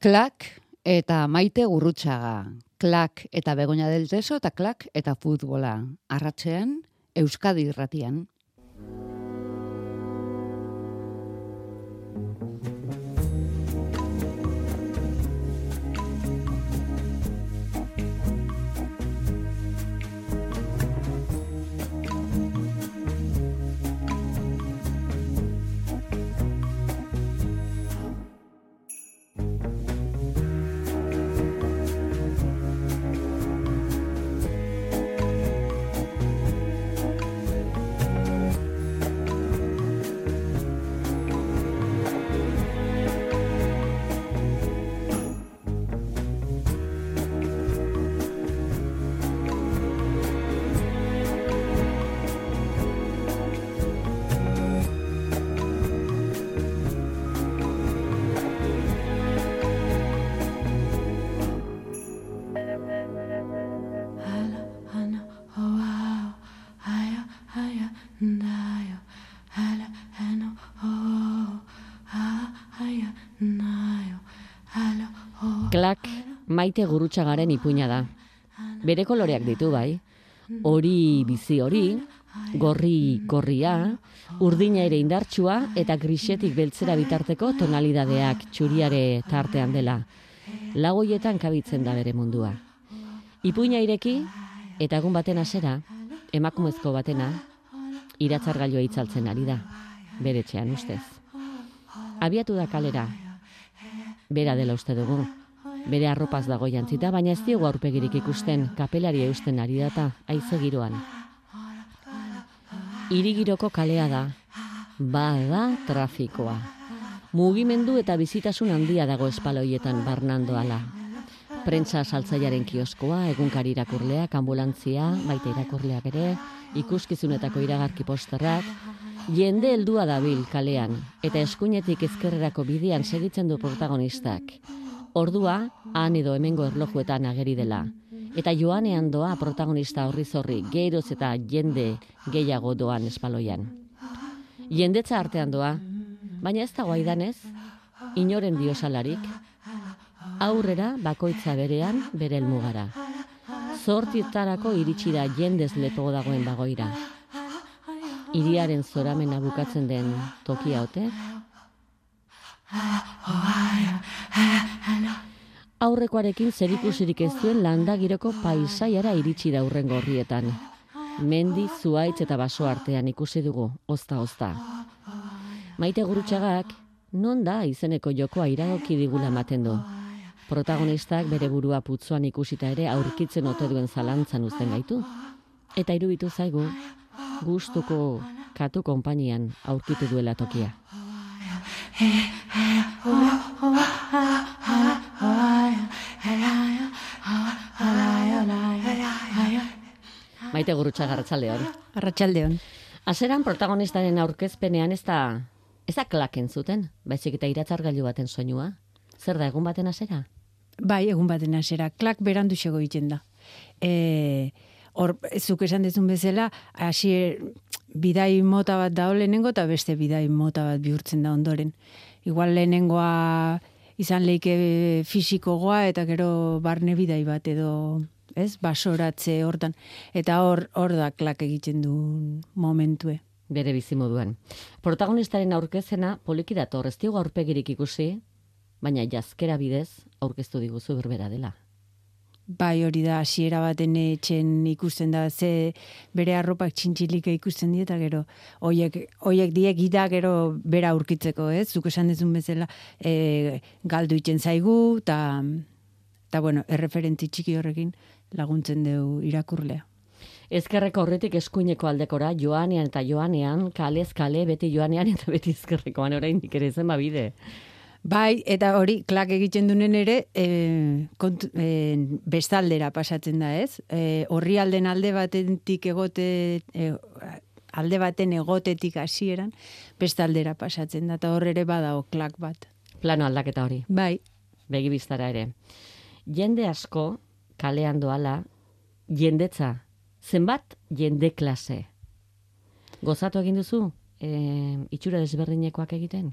Klak eta maite gurrutxaga. Klak eta begonia del teso eta klak eta futbola. Arratxean, Euskadi irratian. Maite gurutxagaren ipuina da. Bere koloreak ditu bai. Hori bizi hori, gorri gorria, urdina ere indartsua eta grisetik beltzera bitarteko tonalidadeak txuriare tartean dela. Lagoietan kabitzen da bere mundua. Ipuina ireki eta egun baten hasera, emakumezko batena, iratzargailua itzaltzen ari da, bere txean ustez. Abiatu da kalera, bera dela uste dugu, bere arropaz dago jantzita, baina ez diogu aurpegirik ikusten kapelari eusten ari data aize giroan. Irigiroko kalea da, bada trafikoa. Mugimendu eta bizitasun handia dago espaloietan barnando ala. Prentsa saltzaiaren kioskoa, egunkari irakurleak, ambulantzia, baita irakurleak ere, ikuskizunetako iragarki posterrak, jende heldua dabil kalean, eta eskuinetik ezkerrerako bidean segitzen du protagonistak. Ordua, han edo hemengo erlojuetan ageri dela. Eta joanean doa protagonista horri zorri, geroz eta jende gehiago doan espaloian. Jendetza artean doa, baina ez dago aidanez, inoren diosalarik, aurrera bakoitza berean bere elmugara. Zortietarako iritsi da jendez lepo dagoen bagoira. Iriaren zoramena bukatzen den tokia ote, Aurrekoarekin zerikusirik ez duen landagiroko paisaiara iritsi da urren gorrietan. Mendi, zuaitz eta baso artean ikusi dugu, ozta-ozta. Maite gurutxagak, non da izeneko jokoa iragoki digula ematen du. Protagonistak bere burua putzuan ikusita ere aurkitzen ote duen zalantzan uzten gaitu. Eta irubitu zaigu, gustuko katu konpainian aurkitu duela tokia. Maite gurutxa garratxaldeon. Arratxaldeon. Azeran protagonistaren aurkezpenean ez da, ez da klaken zuten, baizik eta iratzargailu baten soinua. Zer da, egun baten azera? Bai, egun baten hasera. Klak berandu xego egiten da. E, hor, zuk esan dezun bezala, hasi bidai mota bat da lehenengo eta beste bidai mota bat bihurtzen da ondoren. Igual lehenengoa izan leike fisikogoa eta gero barne bidai bat edo ez, basoratze hortan. Eta hor, hor da klak egiten du momentue. Bere bizi moduan. Protagonistaren aurkezena poliki dator, ez diogu aurpegirik ikusi, baina jazkera bidez aurkeztu diguzu berbera dela. Bai, hori da, hasiera baten etxen ikusten da, ze bere arropak txintxilika ikusten dieta, gero, oiek, oiek diek gida gero bera aurkitzeko, ez? Zuk esan dezun bezala, e, galdu itzen zaigu, eta, eta bueno, erreferenti txiki horrekin laguntzen dugu irakurlea. Ezkerreko horretik eskuineko aldekora, joanean eta joanean, kalez kale, beti joanean eta beti ezkerrekoan orain ere zen bide. Bai, eta hori, klak egiten dunen ere, e, kont, e, bestaldera pasatzen da, ez? E, horri alden alde batetik egote, e, alde baten egotetik hasieran bestaldera pasatzen da, eta hor ere badao klak bat. Plano aldaketa hori. Bai. Begi biztara ere. Jende asko, kalean doala, jendetza, zenbat jende klase. Gozatu egin duzu, e, itxura desberdinekoak egiten?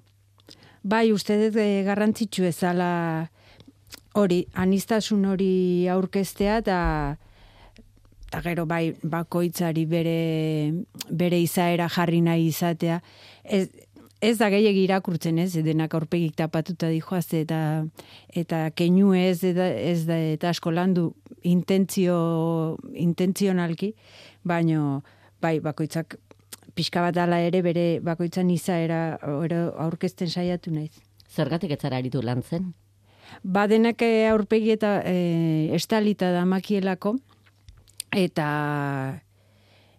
Bai, uste dut e, garrantzitsu ezala hori, anistasun hori aurkeztea eta eta gero bai bakoitzari bere, bere izaera jarri nahi izatea. Ez, ez da gehiagi irakurtzen ez, denak aurpegik tapatuta dijoazte eta eta keinu ez, eta, ez da eta asko landu intentzio, intentzionalki, baino bai bakoitzak pixka bat ala ere bere bakoitzan izaera aurkezten saiatu naiz. Zergatik ez zara aritu lan zen? Badenak eh, aurpegi eta e, estalita da makielako, eta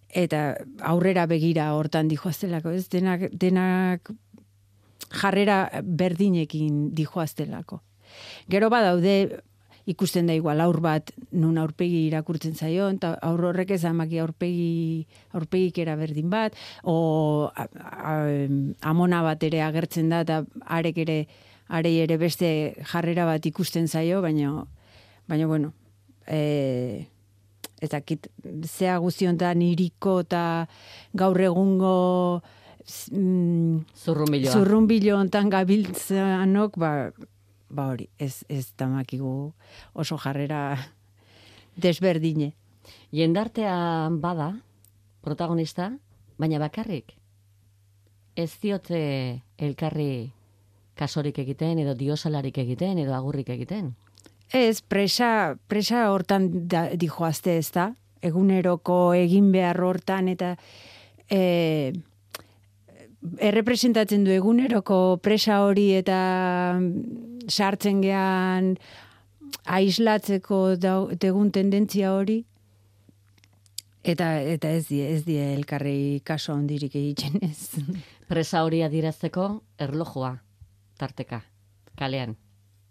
eta aurrera begira hortan dijoaztelako, ez? Denak, denak jarrera berdinekin dijoaztelako. Gero badaude ikusten da igual aur bat nun aurpegi irakurtzen zaio eta aur horrek ez amaki aurpegi aurpegik era berdin bat o amona bat ere agertzen da eta arek ere arei ere beste jarrera bat ikusten zaio baina baina bueno e, ez dakit zea guztiontan iriko eta gaur egungo mm, zurrunbiloa zurrunbilo hontan gabiltzanok ba ba hori, ez, ez tamakigu oso jarrera desberdine. Jendartea bada, protagonista, baina bakarrik. Ez diote elkarri kasorik egiten, edo diosalarik egiten, edo agurrik egiten. Ez, presa, presa hortan da, dijoazte ez da, eguneroko egin behar hortan, eta e, errepresentatzen du eguneroko presa hori eta sartzen gean aislatzeko degun tendentzia hori? Eta eta ez die ez die elkarri kaso hondirik egiten ez. Presa hori adirazteko erlojua tarteka kalean.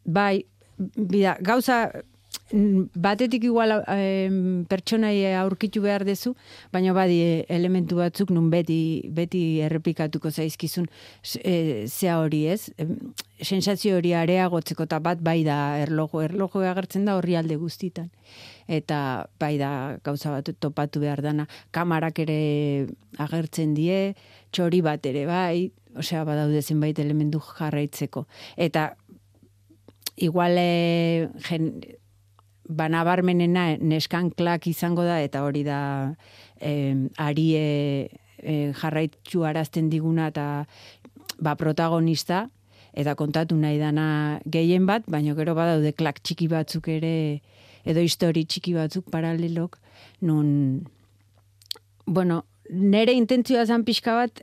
Bai bida gauza batetik igual eh, pertsonai aurkitu behar dezu, baina badi elementu batzuk nun beti, beti errepikatuko zaizkizun e, zea hori ez. Sensazio hori areagotzeko eta bat bai da erlogo, erlogo agertzen da horri alde guztitan. Eta bai da gauza bat topatu behar dana, kamarak ere agertzen die, txori bat ere bai, osea badaude zenbait elementu jarraitzeko. Eta igual e, jen, banabarmenena neskan klak izango da, eta hori da eh, arie eh, jarraitzu arazten diguna eta ba, protagonista, eta kontatu nahi dana gehien bat, baina gero badaude klak txiki batzuk ere, edo histori txiki batzuk paralelok, nun, bueno, nere intentzioa zan pixka bat,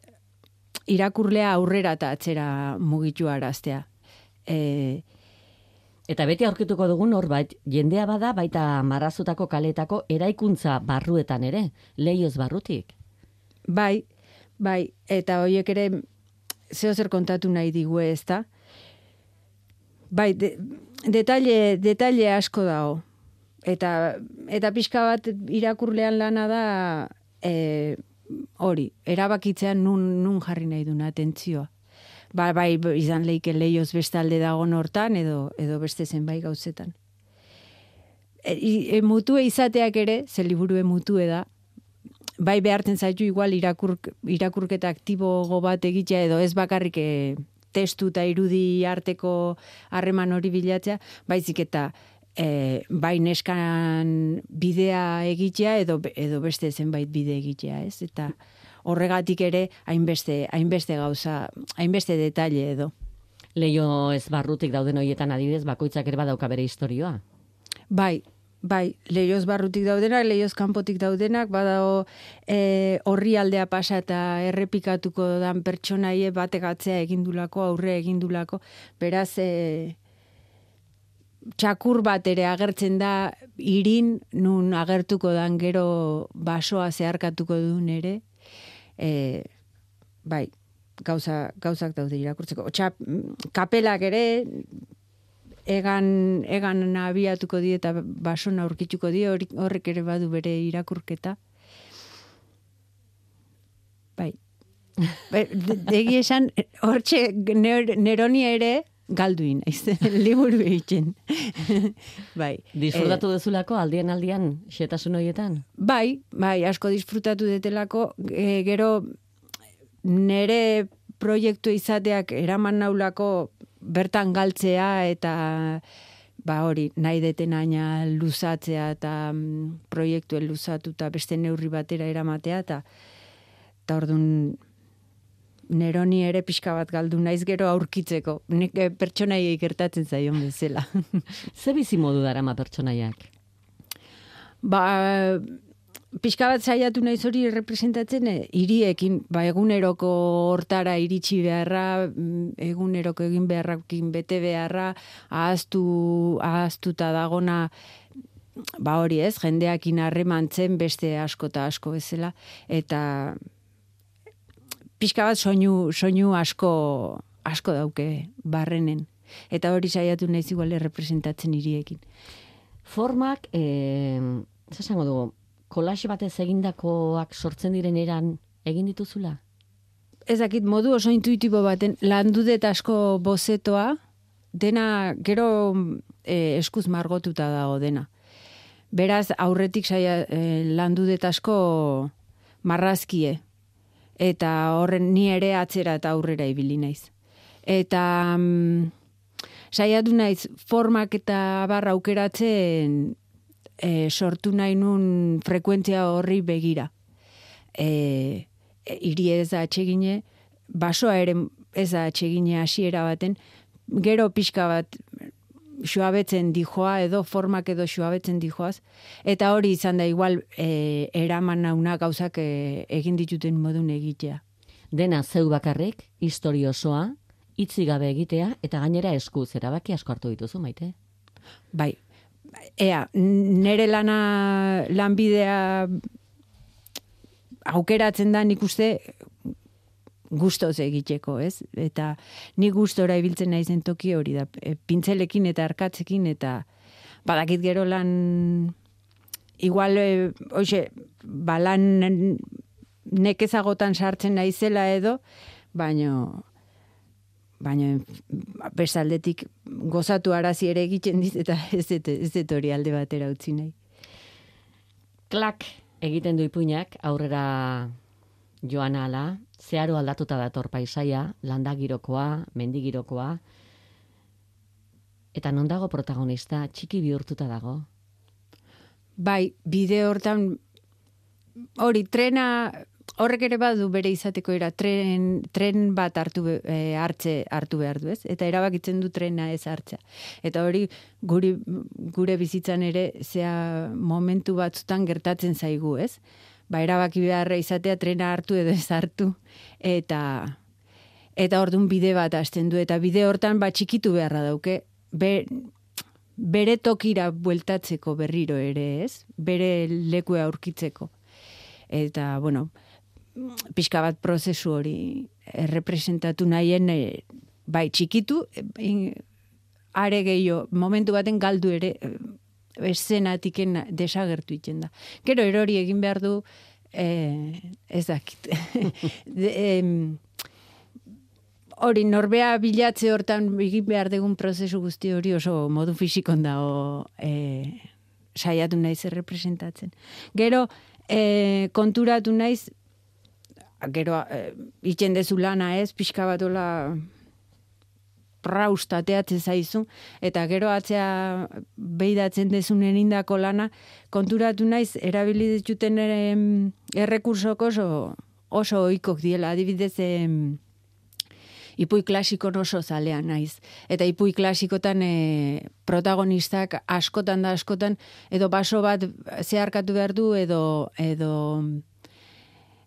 irakurlea aurrera eta atzera mugitu araztea. E, Eta beti aurkituko dugun norbait, jendea bada baita marrazutako kaletako eraikuntza barruetan ere, leioz barrutik. Bai, bai, eta horiek ere zeo zer kontatu nahi digu ez da. Bai, de, detalle, detalle asko dago. Eta, eta pixka bat irakurlean lana da e, hori, erabakitzean nun, nun jarri nahi duna atentzioa ba, bai izan leike leioz bestalde dago hortan edo edo beste zenbait gauzetan. E, e, mutue izateak ere, ze liburu mutue da, bai behartzen zaitu igual irakur, irakurketa aktibo bat egitea edo ez bakarrik e, testu eta irudi arteko harreman hori bilatzea, baizik eta e, bai neskan bidea egitea edo, edo beste zenbait bide egitea, ez? Eta horregatik ere hainbeste hainbeste gauza, hainbeste detaile edo. Leio ez barrutik dauden hoietan adibidez bakoitzak ere badauka bere historioa. Bai, bai, leioz barrutik daudenak, leioz kanpotik daudenak, badao e, horri aldea pasa eta errepikatuko dan pertsonaie bategatzea egindulako, aurre egindulako, beraz, e, txakur bat ere agertzen da irin nun agertuko dan gero basoa zeharkatuko duen ere, e, bai, gauza, gauzak daude irakurtzeko. Otsa, kapelak ere, egan, egan abiatuko die eta basona aurkituko die, horrek ere badu bere irakurketa. Bai. Egi esan, hortxe, neronia ere, galduin, ez, liburu egiten. bai. Disfrutatu e, dezulako aldien aldian xetasun horietan? Bai, bai, asko disfrutatu detelako, e, gero nere proiektu izateak eraman naulako bertan galtzea eta ba hori, nahi deten aina luzatzea eta mm, proiektuen luzatu eta beste neurri batera eramatea, eta eta orduan neroni ere pixka bat galdu naiz gero aurkitzeko. Nik eh, pertsonaiei gertatzen zaion bezala. Ze bizi modu darama pertsonaiak? ba, pixka bat saiatu naiz hori representatzen eh, hiriekin, ba, eguneroko hortara iritsi beharra, mm, eguneroko egin beharrakin bete beharra, ahaztu, ahaztuta dagona, ba hori ez, jendeakin harremantzen beste asko eta asko bezala, eta pixka bat soinu, soinu asko, asko dauke barrenen. Eta hori saiatu naiz igual representatzen hiriekin. Formak, eh, esango dugu, kolaxe batez egindakoak sortzen diren eran egin dituzula? Ezakit modu oso intuitibo baten landu dut asko bozetoa, dena gero e, eskuz margotuta dago dena. Beraz, aurretik saia e, landu dut asko marrazkie, eta horren ni ere atzera eta aurrera ibili naiz. Eta mm, saiatu naiz formak eta barra aukeratzen e, sortu nahi nun frekuentzia horri begira. E, e, iri ez da atxegine, basoa ere ez da atxegine hasiera baten, gero pixka bat suabetzen dijoa edo formak edo suabetzen dijoaz, eta hori izan da igual e, eraman nauna gauzak e, egin dituten modun egitea. Dena zeu bakarrik, historio osoa, itzi gabe egitea, eta gainera eskuz, erabaki asko hartu dituzu, maite? Bai, ea, nere lana lanbidea aukeratzen da nik uste gustoz egiteko, ez? Eta ni gustora ibiltzen naizen toki hori da, e, pintzelekin eta arkatzekin eta badakit gero lan igual e, hoxe, balan nekezagotan sartzen naizela edo, baino baina besaldetik gozatu arazi ere egiten dit eta ez dut ez dut hori alde batera utzi nahi. Klak egiten du ipuinak aurrera joan ala, zeharo aldatuta dator paisaia, landagirokoa, mendigirokoa, eta non dago protagonista, txiki bihurtuta dago? Bai, bide hortan, hori, trena, horrek ere badu bere izateko era tren, tren bat hartu e, hartze hartu behar du, ez? Eta erabakitzen du trena ez hartza. Eta hori guri, gure bizitzan ere zea momentu batzutan gertatzen zaigu, ez? Ba erabaki beharra izatea trena hartu edo ez hartu eta eta ordun bide bat hasten du eta bide hortan ba txikitu beharra dauke. Be, bere tokira bueltatzeko berriro ere, ez? Bere leku aurkitzeko. Eta, bueno, pixka bat prozesu hori errepresentatu nahien e, bai txikitu e, are gehiago momentu baten galdu ere e, eszenatiken desagertu iten da. Gero erori egin behar du e, ez dakit. hori norbea bilatze hortan egin behar dugun prozesu guzti hori oso modu fisikon dago e, saiatu naiz errepresentatzen. Gero e, konturatu naiz gero e, itxen dezu lana ez, pixka bat ola praustateatzen zaizu, eta gero atzea behidatzen dezunen indako lana, konturatu naiz, erabili dituten errekursok oso, oso oikok diela, adibidez, em, ipui klasikon oso zalea naiz. Eta ipui klasikotan e, protagonistak askotan da askotan, edo baso bat zeharkatu behar du, edo, edo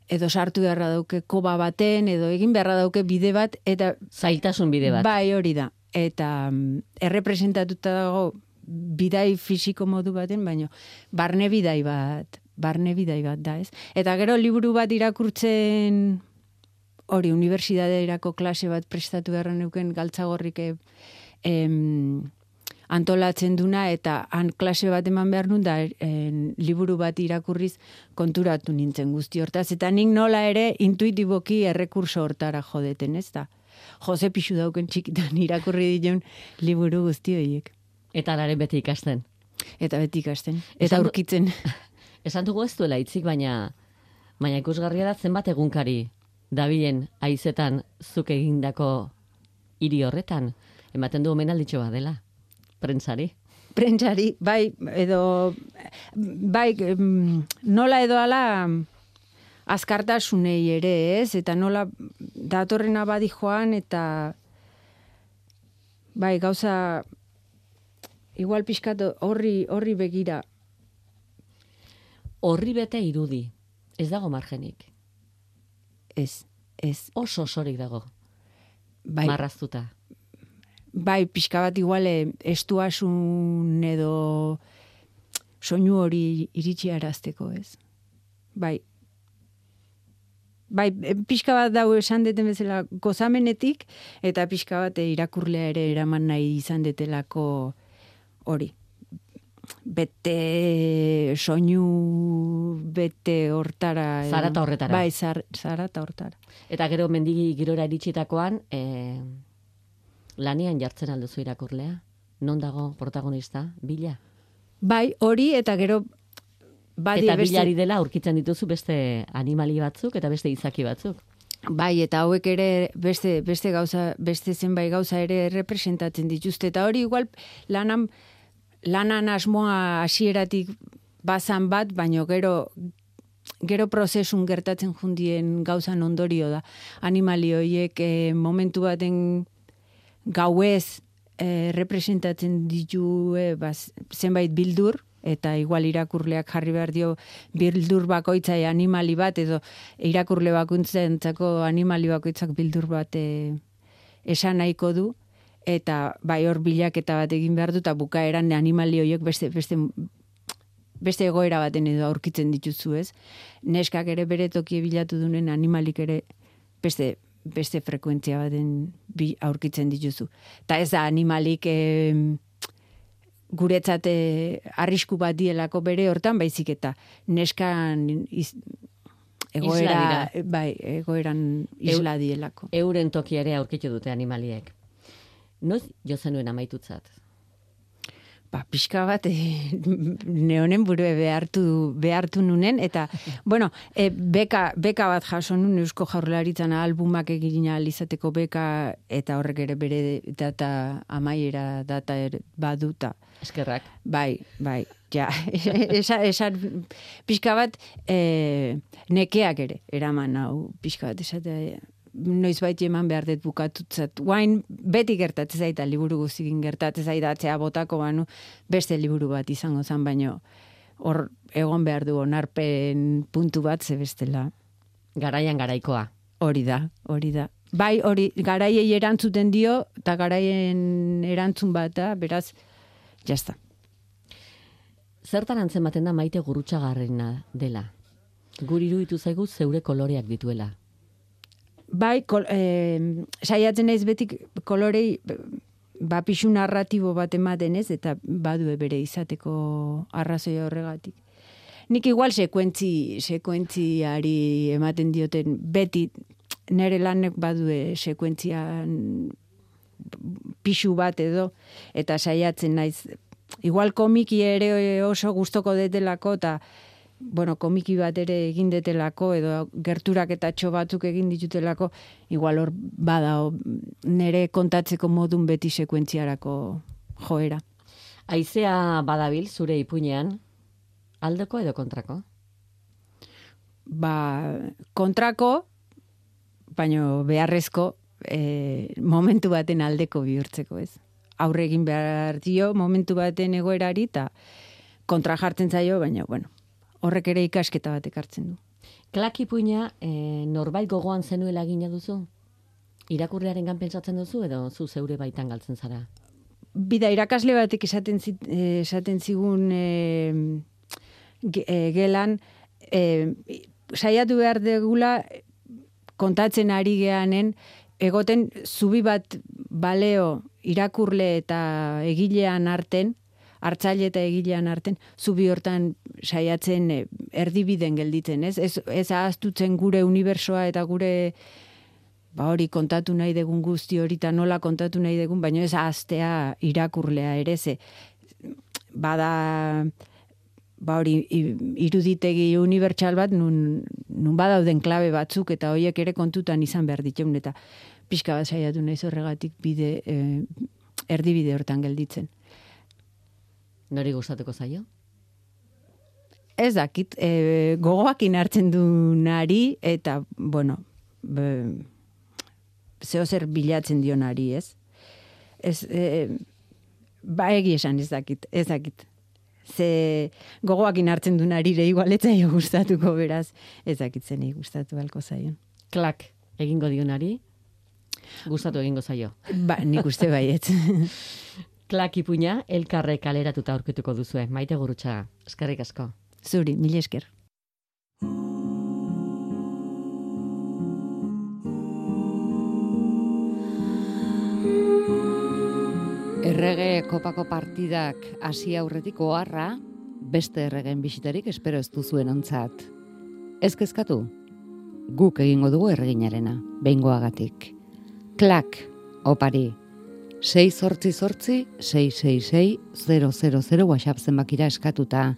edo sartu beharra dauke koba baten, edo egin beharra dauke bide bat, eta... Zailtasun bide bat. Bai, hori da. Eta mm, errepresentatuta dago bidai fisiko modu baten, baino barne bidai bat, barne bidai bat da, ez? Eta gero liburu bat irakurtzen hori, unibertsitateerako klase bat prestatu beharra neuken galtzagorrik em, antolatzen duna eta han klase bat eman behar nun da en, liburu bat irakurriz konturatu nintzen guzti hortaz. Eta nik nola ere intuitiboki errekurso hortara jodeten, ez da? Jose pixu dauken txikitan irakurri ditun liburu guzti horiek. Eta lare beti ikasten. Eta beti ikasten. Eta aurkitzen. Esan dugu ez duela itzik, baina baina ikusgarria da zenbat egunkari dabilen aizetan zuk egindako hiri horretan. Ematen du omenalditxo bat dela prentsari. prentsari, bai, edo, bai, nola edo ala, azkartasunei ere, ez? Eta nola datorrena badi joan, eta bai, gauza, igual pixkat horri, horri begira. Horri bete irudi. Ez dago margenik. Ez, ez. Oso osorik dago. Bai, Marraztuta. Bai pixka bat igual eh, estuasun edo soinu hori iritsi arazteko, ez? Bai. Bai, eh, pixka bat dau esan deten bezala gozamenetik, eta pixka bat eh, irakurlea ere eraman nahi izan detelako hori. Bete soinu, bete hortara. Zarata horretara. Bai, zar, zarata hortara. Eta gero mendigi girora iritsitakoan, e, lanian jartzen alduzu irakurlea? Non dago protagonista? Bila? Bai, hori eta gero badi eta beste- bilari dela aurkitzen dituzu beste animali batzuk eta beste izaki batzuk. Bai, eta hauek ere beste beste gauza, beste zenbait gauza ere representatzen dituzte eta hori igual lanan lanan asmoa hasieratik bazan bat, baino gero gero prozesun gertatzen jundien gauzan ondorio da. Animali horiek eh, momentu baten gauez eh, representatzen ditue baz, zenbait bildur, eta igual irakurleak jarri behar dio bildur bakoitzai animali bat, edo irakurle bakuntzentzako animali bakoitzak bildur bat eh, esan nahiko du, eta bai hor bilaketa bat egin behar du, eta bukaeran animali horiek beste, beste beste egoera baten edo aurkitzen dituzu, ez? Neskak ere bere toki bilatu dunen animalik ere beste beste frekuentzia baten bi aurkitzen dituzu. Ta ez da animalik eh, guretzat eh, arrisku bat dielako bere hortan baizik eta neskan iz, egoera bai, egoeran isla dielako. Euren toki ere aurkitu dute animaliek. Noiz jo zenuen amaitutzat? Ba, pixka bat e, neonen burue behartu, behartu nunen, eta, bueno, e, beka, beka bat jaso nun Eusko Jaurlaritzan albumak egin izateko beka, eta horrek ere bere data amaiera data er, baduta. Eskerrak. Bai, bai, ja, esan, esan pixka bat e, nekeak ere, eraman hau, pixka bat esatea, noiz bait eman behar dut bukatutzat. Guain beti gertatzen zaita liburu guztikin gertatzen zaita atzea botako banu beste liburu bat izango zan, baino hor egon behar du onarpen puntu bat ze bestela. Garaian garaikoa. Hori da, hori da. Bai, hori, garaiei erantzuten dio, eta garaien erantzun bat da, beraz, jazta. Zertan antzematen da maite gurutxagarrena dela? Guri iruditu zaigu zeure koloreak dituela. Bai, kol, eh, saiatzen naiz betik kolorei ba pixu narratibo bat ematen ez, eta badue bere izateko arrazoia horregatik. Nik igual sekuentzi, sekuentziari ematen dioten beti nere lanek badue sekuentzian pixu bat edo, eta saiatzen naiz. Igual komiki ere oso gustoko detelako, eta bueno, komiki bat ere egin detelako, edo gerturak eta txo batzuk egin ditutelako, igual hor bada nere kontatzeko modun beti sekuentziarako joera. Aizea badabil zure ipuinean, aldeko edo kontrako? Ba, kontrako, baino beharrezko, e, momentu baten aldeko bihurtzeko, ez? Aurre egin behar dio momentu baten egoerari, eta kontra jartzen zaio, baina, bueno, horrek ere ikasketa bat ekartzen du. Klak ipuina e, norbait gogoan zenuela gina duzu? Irakurlearen pentsatzen duzu edo zu zeure baitan galtzen zara? Bida irakasle batek esaten, zit, eh, esaten zigun eh, ge- eh, gelan, eh, saiatu behar degula kontatzen ari geanen, egoten zubi bat baleo irakurle eta egilean arten, hartzaile eta egilean arten, zubi hortan saiatzen eh, erdibiden gelditzen, ez? Ez, ez ahaztutzen gure unibersoa eta gure ba hori kontatu nahi degun guzti hori eta nola kontatu nahi degun, baina ez ahaztea irakurlea ere ze bada ba hori iruditegi unibertsal bat nun, nun badauden klabe batzuk eta hoiek ere kontutan izan behar ditun eta pixka bat saiatu naiz horregatik bide eh, erdibide hortan gelditzen. Nori gustatuko zaio? Ez dakit, e, gogoak inartzen du nari, eta, bueno, be, zeo zer bilatzen dio nari, ez? Ez, e, ba egi esan ez dakit, ez dakit. Ze gogoak inartzen du narire igualetzaio gustatuko beraz, ez dakit zenei gustatu balko zaion. Klak, egingo dionari, gustatu egingo zaio. Ba, nik uste baiet. Klak ipuina, elkarre kaleratuta aurkituko duzue. Maite gurutxa, eskerrik asko. Zuri, mil esker. Errege kopako partidak hasi aurretik oharra, beste erregen bisitarik espero ez duzuen ontzat. Ez kezkatu, guk egingo dugu erreginarena, behingoagatik. Klak, opari, 6 sortzi sortzi, 666 000 WhatsApp zenbakira eskatuta.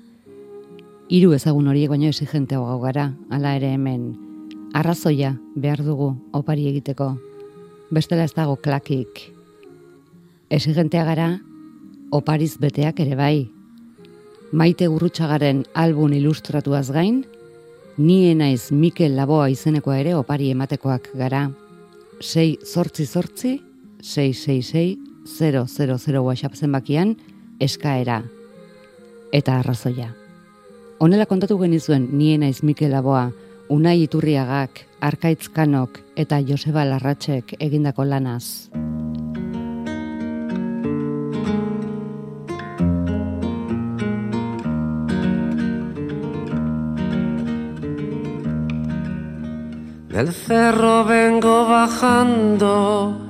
Hiru ezagun horiek baino exigenteago gau gara, hala ere hemen. Arrazoia behar dugu opari egiteko. Bestela ez dago klakik. Exigentea gara, opariz beteak ere bai. Maite gurrutxagaren album ilustratuaz gain, nie naiz Mikel Laboa izenekoa ere opari ematekoak gara. 6 sortzi sortzi, 666 000 WhatsApp zenbakian eskaera eta arrazoia. Honela kontatu genizuen nie naiz Mikel Laboa, Unai Iturriagak, Arkaitzkanok eta Joseba Larratxek egindako lanaz. Del cerro vengo bajando,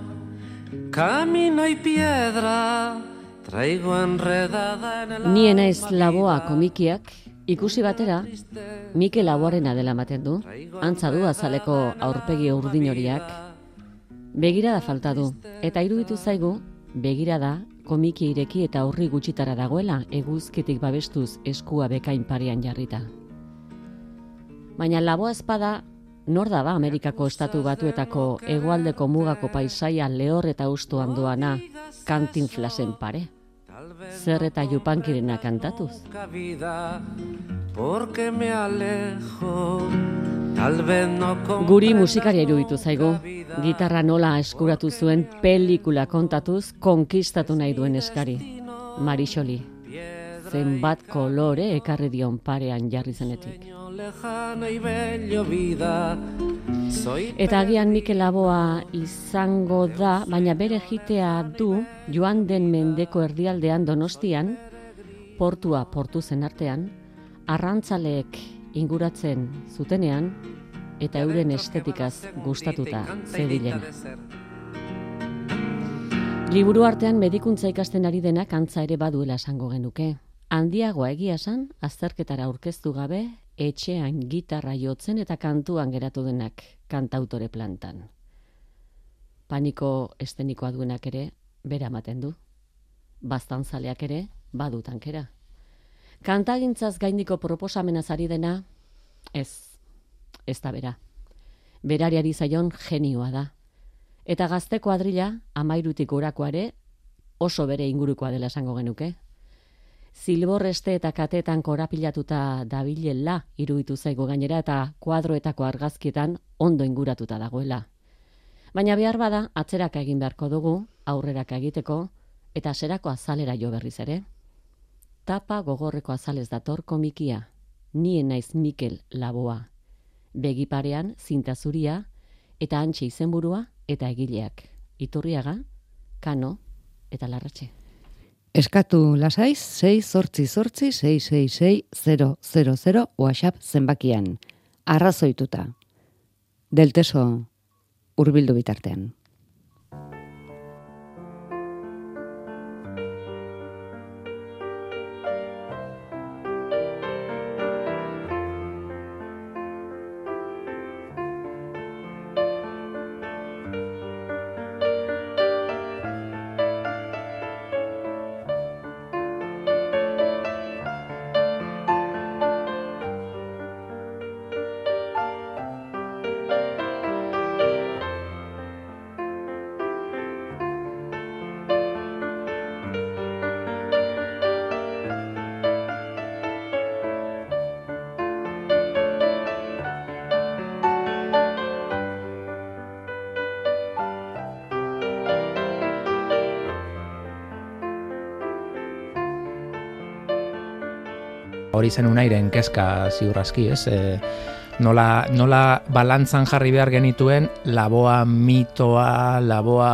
camino y piedra, traigo enredada en el Ni naiz laboa komikiak, ikusi batera, Mikel Laboarena dela ematen du, antza du azaleko aurpegi urdin horiak, begirada falta du, eta iruditu zaigu, begirada komiki ireki eta horri gutxitara dagoela eguzkitik babestuz eskua bekain parean jarrita. Baina laboa espada nor da ba Amerikako estatu batuetako hegoaldeko mugako paisaia lehor eta ustuan doana kantinflasen pare. Zer eta jupankirena kantatuz. Guri musikaria iruditu zaigu. Gitarra nola eskuratu zuen pelikula kontatuz konkistatu nahi duen eskari. Marixoli. Zenbat kolore ekarri dion parean jarri zenetik. Eta agian Mikel Laboa izango da, baina bere jitea du joan den mendeko erdialdean donostian, portua portu zen artean, arrantzaleek inguratzen zutenean, eta euren estetikaz gustatuta zedilen. Liburu artean medikuntza ikasten ari denak antza ere baduela esango genuke. Handiagoa egia esan, azterketara aurkeztu gabe, etxean gitarra jotzen eta kantuan geratu denak kantautore plantan. Paniko estenikoa duenak ere, bera ematen du. Bastantzaleak ere, badu tankera. Kantagintzaz gaindiko proposamenaz ari dena, ez, ez da bera. Berariari zaion genioa da. Eta gazte kuadrila, amairutik gorakoare, oso bere ingurukoa dela esango genuke. Zilborreste eta katetan korapilatuta dabilela iruditu zaigu gainera eta kuadroetako argazkietan ondo inguratuta dagoela. Baina behar bada, atzeraka egin beharko dugu, aurreraka egiteko, eta zerako azalera jo berriz ere. Tapa gogorreko azalez dator komikia, nien naiz Mikel Laboa. Begiparean, zinta zuria, eta antxe izenburua eta egileak. Iturriaga, kano eta larratxe. Eskatu lasaiz 6 sortzi sortzi 666 000 WhatsApp zenbakian. Arrazoituta. Delteso hurbildu bitartean. Hori zen unairen kezka ziurraski, ez? E, nola, nola balantzan jarri behar genituen laboa mitoa, laboa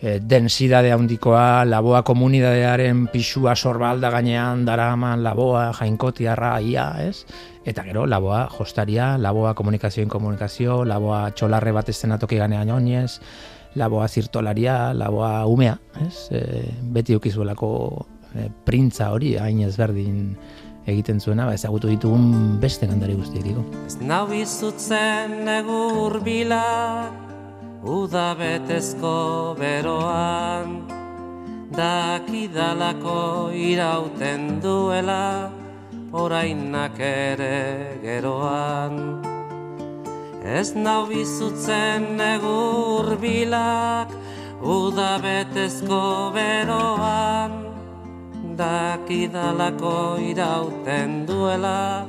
e, densidade handikoa, laboa komunidadearen pisua sorbalda gainean daraman laboa jainkotiarra ia, ez? Eta gero, laboa jostaria, laboa komunikazioen komunikazio, laboa txolarre bat estenatoki ganean oinez, laboa zirtolaria, laboa umea, ez? E, beti ukizuelako e, printza hori, hain ezberdin egiten zuena, ba, ezagutu ditugun beste gandari guztiak digo. Ez nau izutzen negur bilak, uda betezko beroan. Dakidalako irauten duela orainak ere geroan. Ez nau bizutzen negur bilak uda betezko beroan dakidalako irauten duela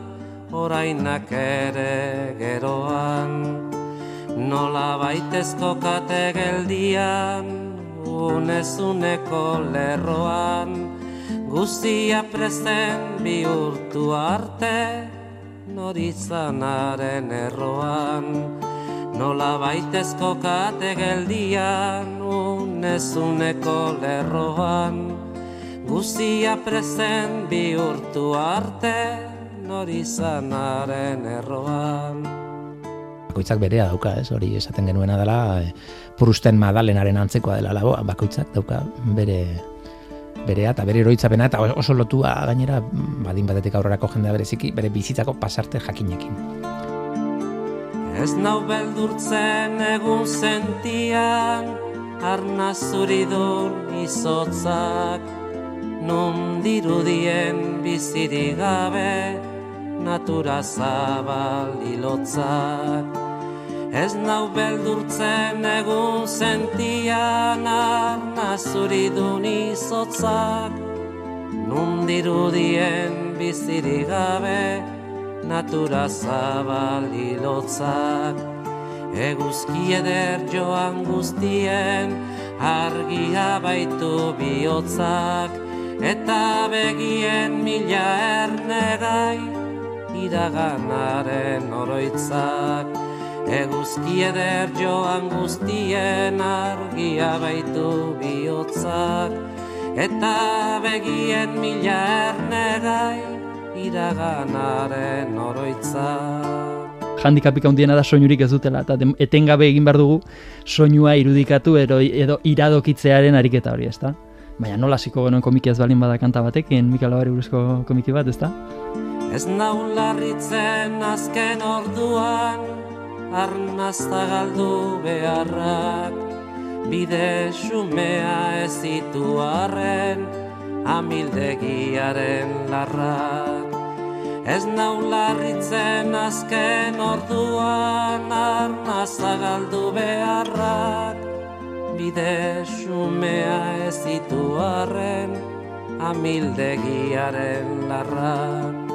orainak ere geroan. Nola baitezko kate geldian, unezuneko lerroan, guztia prezen bihurtu arte, norizanaren erroan. Nola baitezko kate geldian, unezuneko lerroan, guztia prezen bihurtu arte, norizanaren erroan bakoitzak berea dauka, ez? Hori esaten genuena dela, e, Prusten Madalenaren antzekoa dela laboa, bakoitzak dauka bere berea eta bere eroitzapena eta oso lotua gainera badin batetik aurrerako jendea bereziki bere bizitzako pasarte jakinekin. Ez nau beldurtzen egun sentian arna zuridun izotzak nun dirudien biziri gabe natura zabal ilotzak. Ez nau beldurtzen egun sentian arna zuridun izotzak. Nun dirudien biziri gabe natura zabali lotzak Eguzki eder joan guztien argia baitu bihotzak Eta begien mila ernegai iraganaren oroitzak. Eguzki eder joan guztien argia baitu bihotzak. Eta begien mila ernegai iraganaren oroitzak. Handikapik handiena da soinurik ez dutela eta etengabe egin behar dugu soinua irudikatu edo, edo iradokitzearen ariketa hori, ezta? Baina nola ziko genuen komiki ez balin bada kanta batekin, Mikael Abari buruzko komiki bat, ezta? Ez naun larritzen azken orduan arnazta galdu beharrak. Bide xumea ez zitu arren amildegiaren larrak. Ez nau larritzen azken orduan arnazta galdu beharrak bide xumea ez zitu arren amildegiaren larrak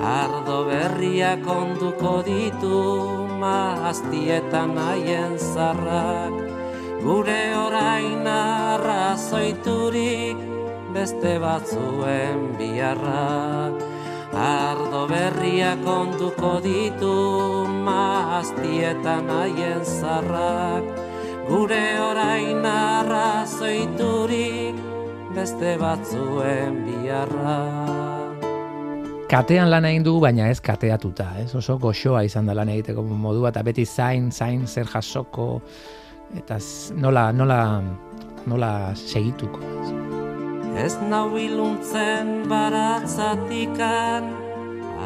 Ardo berriak onduko ditu maztietan haien zarrak. Gure orain arrazoiturik beste batzuen biharrak. Ardo berriak onduko ditu maztietan haien zarrak Gure orain arrazoiturik beste batzuen biharrak katean lan egin dugu, baina ez kateatuta, ez? Oso goxoa izan da lan egiteko modua, eta beti zain, zain, zer jasoko, eta nola, nola, nola segituko. Ez nau iluntzen baratzatikan,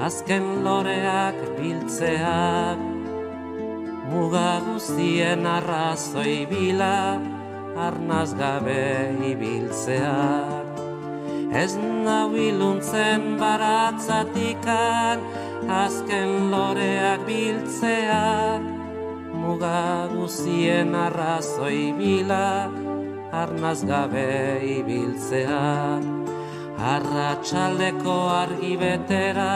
azken loreak biltzeak, muga guztien arrazoi bila, arnaz gabe ibiltzeak. Ez nau iluntzen baratzatikan Azken loreak biltzeak Muga guzien arrazoi bila Arnaz gabe ibiltzeak Arratxaldeko argi betera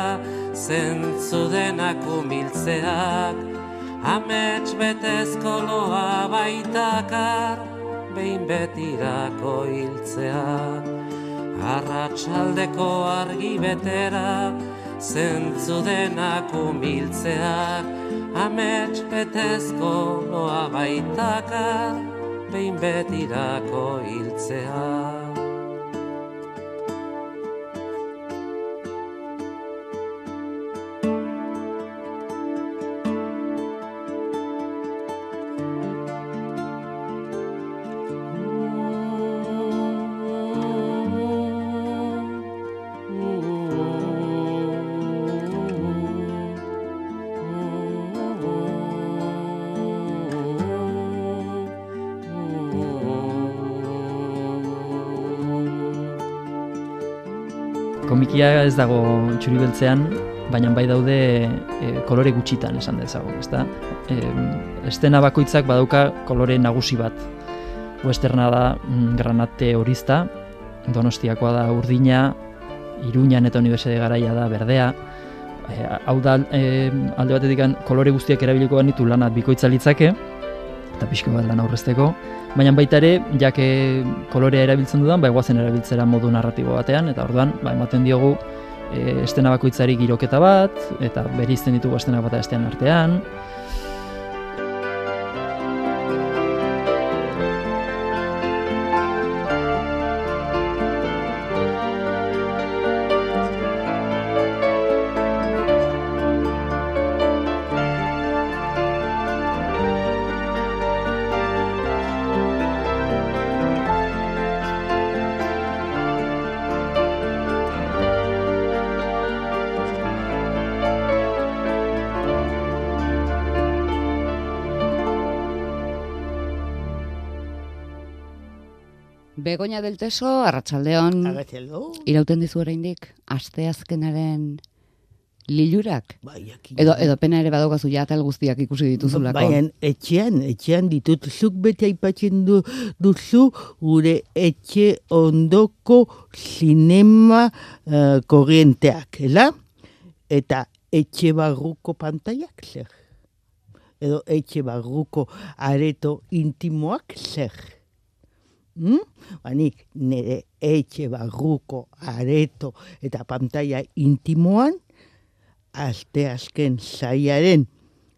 Zentzu denak umiltzeak Amets betezko loa baitakar Behin betirako hiltzeak arratsaldeko argi betera, zentzu denak umiltzeak, amets betezko loa baitaka, behin betirako hiltzeak. Komikia ez dago txuri beltzean, baina bai daude e, kolore gutxitan esan dezagun, ezta? E, estena bakoitzak badauka kolore nagusi bat. Westerna da mm, granate horizta, donostiakoa da urdina, iruñan eta unibertsitate garaia da berdea, e, hau da e, alde batetik kolore guztiak erabiliko banitu lanat bikoitza litzake, eta pixko bat lan aurrezteko, baina baita ere, jake kolorea erabiltzen dudan, ba, eguazen erabiltzera modu narratibo batean, eta orduan, ba, ematen diogu, e, estena bakoitzari giroketa bat, eta berizten ditugu estena bat estean artean, Begoña del Teso, Arratsaldeon. Irauten dizu oraindik asteazkenaren lilurak. Bai. Edo edo pena ere badaukazu ja atal guztiak ikusi dituzulako. Baina etxean, etxean ditut zuk bete aipatzen du, duzu gure etxe ondoko sinema uh, korrienteak, ela? Eta etxe barruko pantaiak zer? Edo etxe barruko areto intimoak zer? Hmm? Banik nire etxe barruko areto eta pantaia intimoan aste azken zaiaren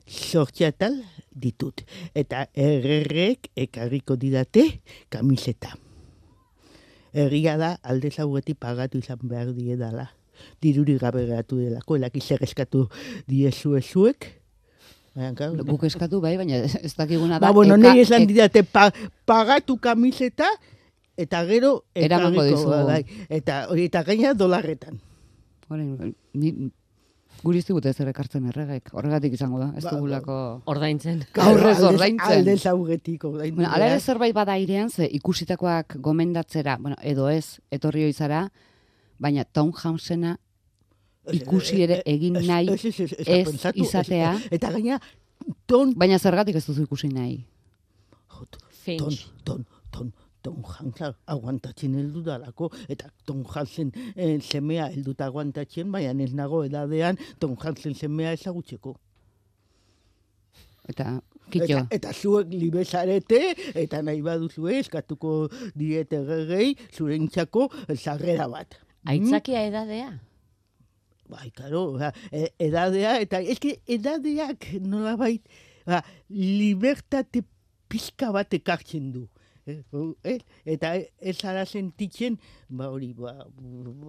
sortxatal ditut. Eta errerrek ekarriko didate kamiseta. Erria da alde zauretik pagatu izan behar diedala. Diruri gabe geratu delako, elak zer eskatu diezu ezuek. Baina, Guk eskatu bai, baina ez dakiguna da. Ba, bueno, eka- nahi esan didate pa, pagatu kamiseta eta gero Eramango ekarriko, dizugu. bai. Eta hori eta gaina dolarretan. Orain, ni, guri ez zer ekartzen erregek. Horregatik izango da, ez Ba, dugulako... Ordaintzen. Aurrez ordaintzen. Aldez aurretik ordaintzen. Bueno, ala ere zerbait bada airean, ze ikusitakoak gomendatzera, bueno, edo ez, etorri izara, baina Tom Hansena ikusi ere egin nahi ez izatea. Eta gaina, ton, Baina zergatik ez duzu ikusi nahi. ton, Finch. ton, ton, ton jantza aguantatzen heldu dalako, eta ton jantzen eh, semea helduta aguantatzen, baina ez nago edadean ton jantzen semea ezagutzeko. Eta, kitxo, Eta, eta zuek libezarete, eta nahi baduzue eskatuko diete gegei, zurentzako sarrera bat. Aitzakia edadea. Bai, karo, oza, e, edadea, eta eske edadeak nolabait, ba, libertate pizka bat ekartzen du. Eh? Eta ez ara sentitzen, ba hori, ba,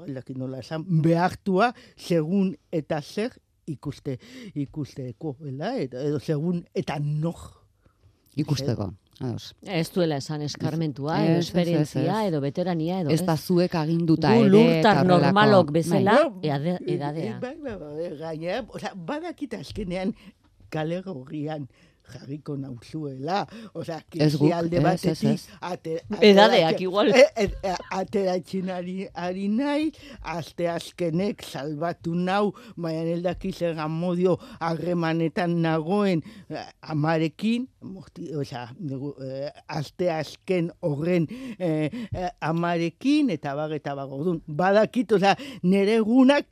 aldaki nola esan, behartua, segun eta zer ikuste, ikusteko, ela? Eta, edo segun eta noh. ikusteko. Ados. Ez duela esan eskarmentua, Ez, edo esperientzia, edo veterania, edo Ez da zuek aginduta Gu ere. lurtar normalok bezala. Bai. Ade- edadea. Bai, bai, bai, gainera, oza, badakit azkenean kale gorrian jarriko nauzuela, Ez guk, alde batetik, Edadeak igual. E, e, e, ateratzen ari, ari nahi, aste azkenek salbatu nau, baina eldaki zer amodio harremanetan nagoen eh, amarekin, morti, oza, dugu, eh, aste azken horren eh, eh, amarekin, eta bag, eta bag, orduan, badakit, oza, nire egunak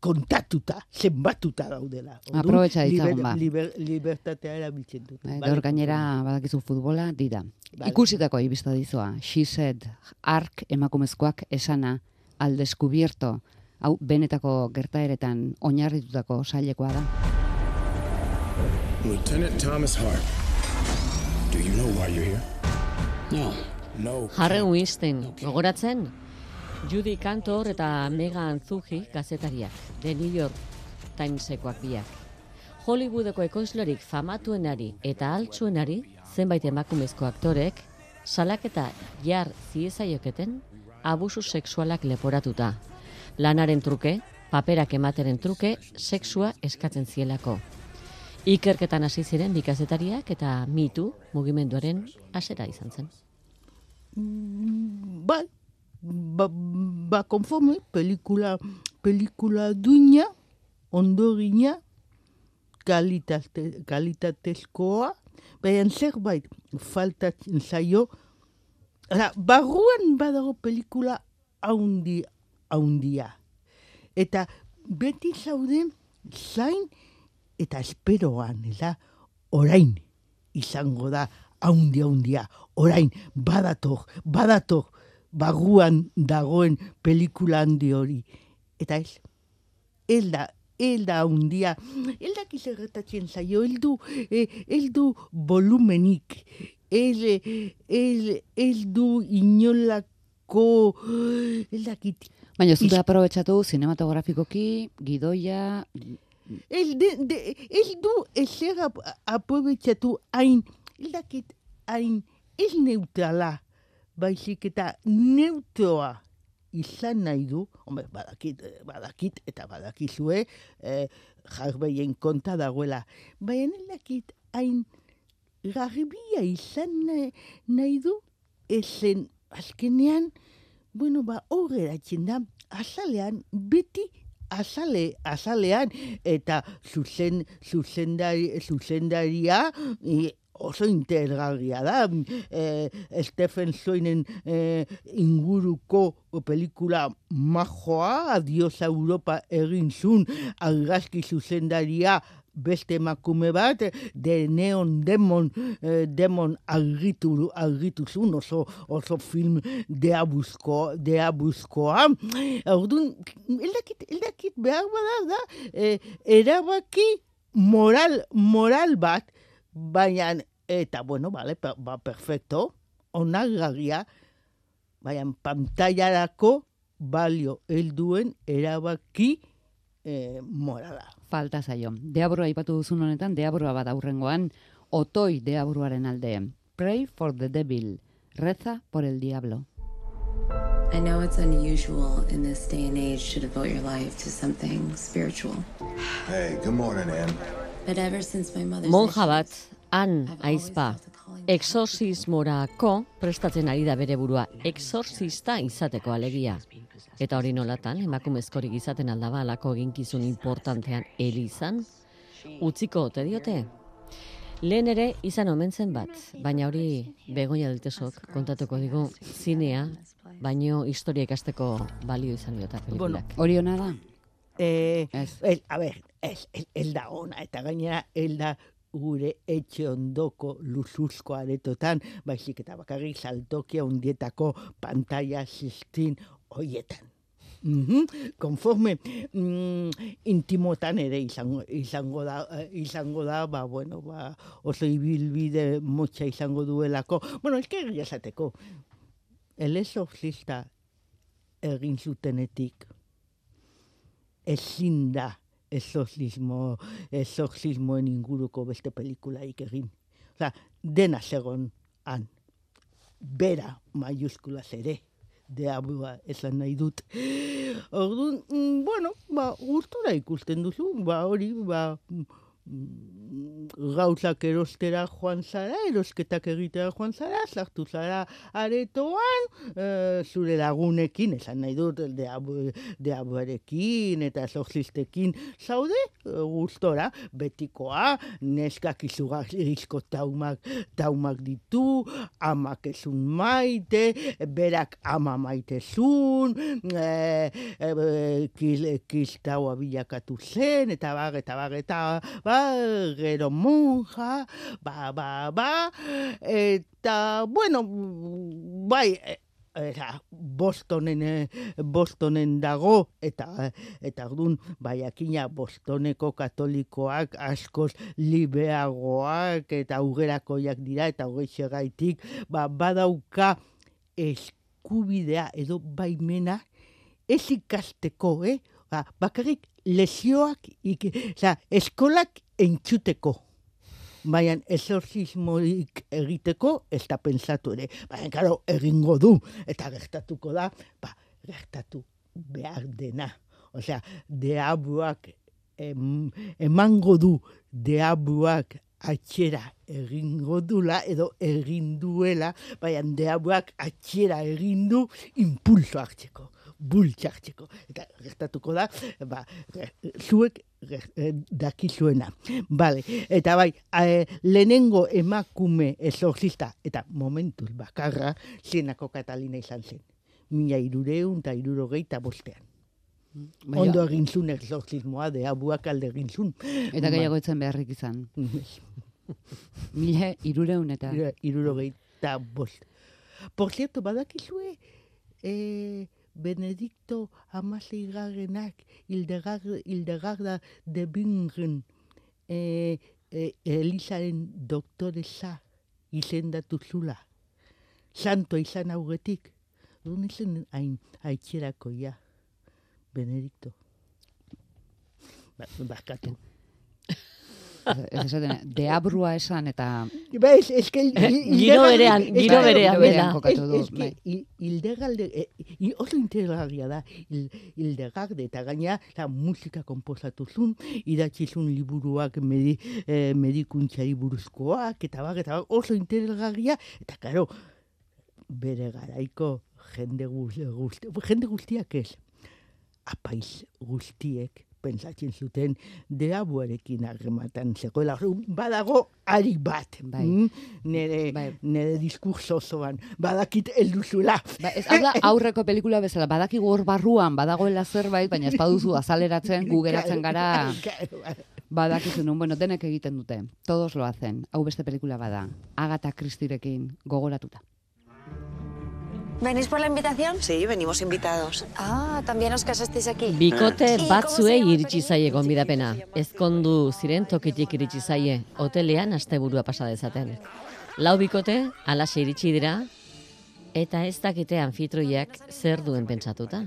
kontatuta, zenbatuta daudela. Orduan, Aprobetxa ditzagun, ba. liber, libertatea erabiltzen dut. Bai, Bai, gaur gainera badakizu futbola, dira. Bai. Ikusitako ibizta dizoa, she said, ark emakumezkoak esana, al descubierto, hau benetako gertaeretan oinarritutako sailekoa da. Lieutenant Thomas Hart. Do you know why you're here? No. No. Harry Weinstein, gogoratzen? Judy Cantor eta Megan Zuji kazetariak, The New York Timesekoak biak. Hollywoodeko ekoizlerik famatuenari eta altsuenari zenbait emakumezko aktorek salaketa jar ziezaioketen abusu sexualak leporatuta. Lanaren truke, paperak emateren truke, sexua eskatzen zielako. Ikerketan hasi ziren bikazetariak eta mitu mugimenduaren hasera izan zen. Bai, ba, ba konforme, pelikula, pelikula duina, ondogina, kalitate, kalitatezkoa, baina zerbait faltatzen zaio, Ara, barruan badago pelikula haundi, haundia. Eta beti zaude zain eta esperoan, eta orain izango da haundi haundia, orain badator, badator, barruan dagoen pelikula handi hori. Eta ez, elda, elda haundia, eldak izerretatzen zaio, eldu, eh, eldu volumenik, el, el, el du inolako, eldakit, Baina ez dute aprobetsatu zinematografikoki, gidoia, el, de, de, el du ezer ap, aprobetsatu hain, eldakit hain, ez neutrala, baizik eta neutroa izan nahi du, hombre, badakit, eh, badakit eta badakizue, eh, jarbeien konta dagoela, baina eldakit hain, garbia izan nahi, nahi du, ezen azkenean, bueno, ba, horreratzen da, azalean, beti azale, azalean, eta zuzen, zuzendari, zuzendaria, e, oso interesgarria da. E, Stephen Soinen e, inguruko pelikula majoa, Adios Europa egin zun, argazki zuzendaria beste emakume bat, de neon demon, eh, demon argitu, argitu zun, oso, oso film deabuzko, deabuzkoa. Orduan, eldakit, eldakit behar bada da, eh, erabaki moral, moral bat, baina, eta bueno, vale, ba, perfecto, onargarria, baina pantailarako balio helduen erabaki eh, morala. falta zaio. Deaburua aipatu duzun honetan, deaburua bat aurrengoan, otoi deaburuaren alde. Pray for the devil. Reza por el diablo. I know it's unusual in this day and age to devote your life to something spiritual. Hey, good morning, Ann. But ever since my mother's Monja bat, han aizpa, exorcismorako prestatzen ari da bere burua, exorcista izateko alegia. Eta hori nolatan, emakumezkorik izaten aldaba alako eginkizun importantean elizan, utziko ote diote? Lehen ere izan omen zen bat, baina hori begonia deltesok kontatuko digu zinea, baino historia ikasteko balio izan diota pelikulak. Hori ona da? Ez. el, a ver, ez, el, el da ona, eta gainera el da gure etxe ondoko luzuzko aretotan, baizik eta bakarrik saltokia undietako pantalla sistin hoietan. Mhm, Konforme mm, intimotan ere izango, izango da, eh, izango da, ba, bueno, ba, oso ibilbide motxa izango duelako. Bueno, ez que egia esateko, el egin zutenetik, ezin da exorcismo, exorcismoen inguruko beste pelikulaik egin. Osa, dena zegon han. Bera maiuskulaz ere deabua esan nahi dut. Orduan, mm, bueno, ba, gustura ikusten duzu, ba, hori, ba, gauzak erostera joan zara, erosketak egitera joan zara, sartu zara aretoan, eh, zure lagunekin, esan nahi dut, deabu, deabuarekin eta exorcistekin zaude, eh, gustora, betikoa, neskak izugarrizko taumak, taumak ditu, amak ezun maite, berak ama maite zun, e, e, kil, kiltaua bilakatu zen, eta bar, eta bar, eta ba, gero monja, ba, ba, ba, eta, bueno, bai, e, era, Bostonen, eh, Bostonen dago, eta eta ordun baiakina Bostoneko katolikoak askoz libeagoak eta augerakoiak dira, eta hogei gaitik, ba, badauka eskubidea edo baimena ez ikasteko, eh? Ba, bakarrik lesioak, ik, oza, eskolak entzuteko baina esorzismoik egiteko ez da pensatu ere. Baina, karo, egingo du, eta gertatuko da, ba, gertatu behar dena. Osea, deabuak em, emango du deabuak atxera egingo dula edo egin duela, baina deabuak atxera egin du impulso hartzeko bultxartzeko. Eta gertatuko da, ba, zuek dakizuena. Vale. Eta bai, e, lehenengo emakume esorzista, eta momentuz bakarra, zenako Katalina izan zen. Mila irureun eta irurogei eta bostean. Baina, Ondo egin zuen exorcismoa, de abuak alde egin zuen. Eta gehiago etzen beharrik izan. Mila irureun eta... Irurogei eta bost. Por cierto, badakizue, eh, Benedicto amaseigarrenak Hildegarda de Bingen e, e, Elisaren doktoreza izendatu zula. Santo izan aurretik. Duen izan hain haitxerako ja. Benedicto. Ba, bakatu ez esaten, deabrua esan eta... Ba, ez, ez que... Giro berean, giro berean, bera. Ez que, hildegalde, oso integragia da, hildegalde, eta gaina, la musika komposatu zun, zun liburuak medi, eh, medikuntxari buruzkoak, eta bak, eta bak, oso integragia, eta karo, bere garaiko jende, guzti, jende guztiak ez, apaiz guztiek, pentsatzen zuten deabuarekin harrematan zegoela. Badago ari bat, bai. mm? nere, bai. nere diskurso zoan, badakit elduzula. Ba, ez da aurreko pelikula bezala, badaki hor barruan, badagoela zerbait, baina ez baduzu azaleratzen, gugeratzen gara... Badakizu nun, bueno, denek egiten dute. Todos lo hacen. Hau beste pelikula bada. Agatha Christierekin gogoratuta. ¿Venís por la invitación? Sí, venimos invitados. Ah, también os casasteis aquí. Bikote batzuei iritsi zaie gonbidapena. Ezkondu ziren tokitik iritsi zaie, hotelean asteburua pasa dezaten. Lau bikote, alaxe iritsi dira, eta ez dakite anfitroiak zer duen pentsatuta.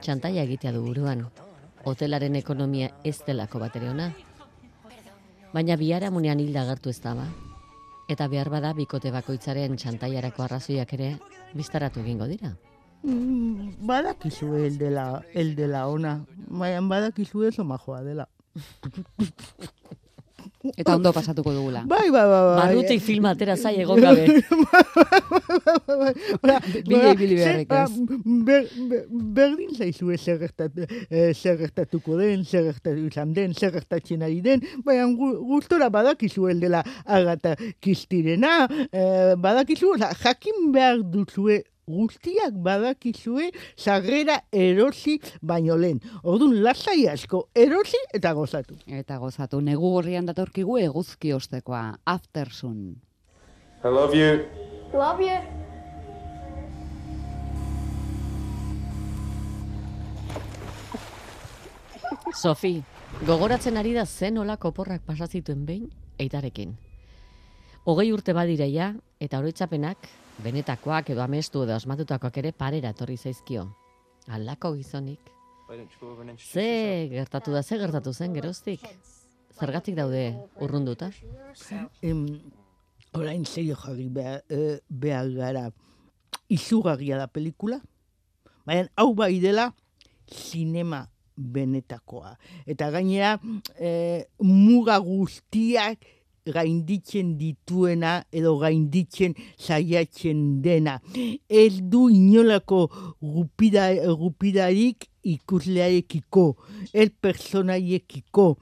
Txantaia egitea du buruan. Hotelaren ekonomia ez delako bateriona. Baina biara munean hilda gertu ez da ba. Eta behar bada bikote bakoitzaren txantaiarako arrazoiak ere biztaratu egingo dira. Mm, badakizu el de la, el de la ona, baina badakizu eso majoa dela. Eta ondo pasatuko dugula. Bai, bai, bai. bai. Barrutik film atera zai egon gabe. Bila ibili beharrik Berdin zaizu ez zer gertatuko den, zer gertatu izan den, zer gertatzen ari den, baina gustora badakizu dela agata kistirena, eh, badakizu, jakin behar duzue guztiak badakizue sarrera erosi baino lehen. Orduan lasai asko erosi eta gozatu. Eta gozatu. Negu gorrian datorkigu eguzki ostekoa. Aftersun. I love you. Love you. Sofi, gogoratzen ari da zen olako porrak pasazituen behin, eitarekin. Hogei urte badireia, eta oroitzapenak benetakoak edo amestu edo asmatutakoak ere parera etorri zaizkio. Alako gizonik. Ze gertatu da, ze gertatu zen geroztik? Zergatik daude urrunduta? Em, orain zeio jarri behar, eh, behar gara izugarria da pelikula, baina hau bai dela sinema benetakoa. Eta gainera, e, muga guztiak gainditzen dituena edo gainditzen saiatzen dena. Ez du inolako gupida, gupidarik ikuslearekiko, el personaiekiko,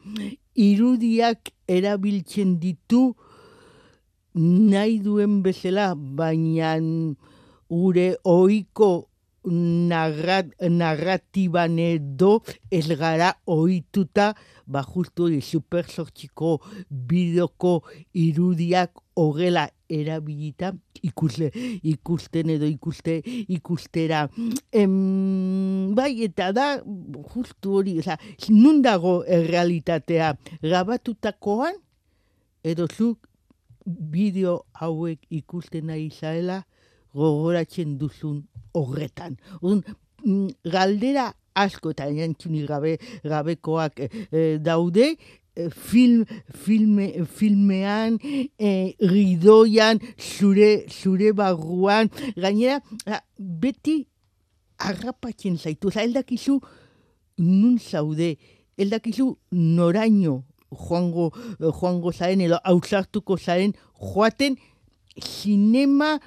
irudiak erabiltzen ditu nahi duen bezala, baina gure ohiko narrat, narratiban edo ez gara ohituta ba justu hori supersortxiko bideoko irudiak horrela erabilita ikusle, ikusten edo ikuste ikustera. Em, bai eta da justu hori oza, nun dago errealitatea? Grabatutakoan edo zuk bideo hauek ikusten nahi zaela gogoratzen duzun horretan. Un, mm, galdera asko eta entzuni gabe, gabekoak eh, daude, eh, film, filme, filmean, eh, ridoian, zure, zure barruan, gainera, ah, beti harrapatzen zaitu, oza, eldakizu nun zaude, eldakizu noraino joango, joango zaren, edo hausartuko zaren, joaten sinema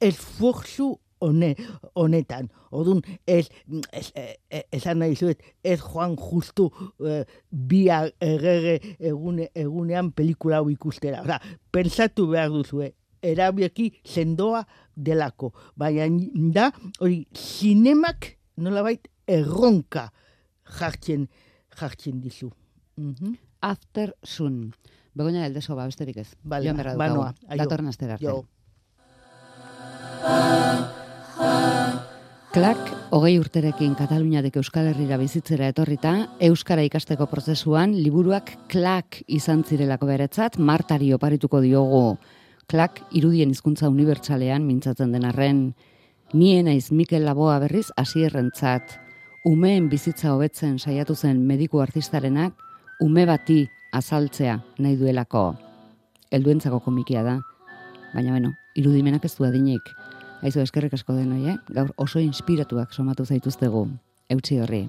esforzu hone, honetan. Odun, ez, ez, ez, esan nahi zuet, ez joan justu eh, bi errege egune, egunean pelikula hau ikustera. Oza, pensatu behar duzue, erabieki sendoa delako. Baina da, hori, sinemak nolabait erronka jartzen, jartzen dizu. Mhm. After Sun. Begoña del Deso, ba, besterik ez. Vale, Joan berra aio. Datorren astera arte. Klak, hogei urterekin Kataluniatik Euskal Herrira bizitzera etorrita, Euskara ikasteko prozesuan, liburuak klak izan zirelako beretzat, martari oparituko diogu. Klak, irudien hizkuntza unibertsalean mintzatzen den arren, nien naiz Mikel Laboa berriz hasierrentzat, umeen bizitza hobetzen saiatu zen mediku artistarenak, ume bati azaltzea nahi duelako. Helduentzako komikia da, baina beno, irudimenak ez du adinik. Aizu eskerrik asko denoi, eh? gaur oso inspiratuak somatu zaituztegu. Eutsi horri.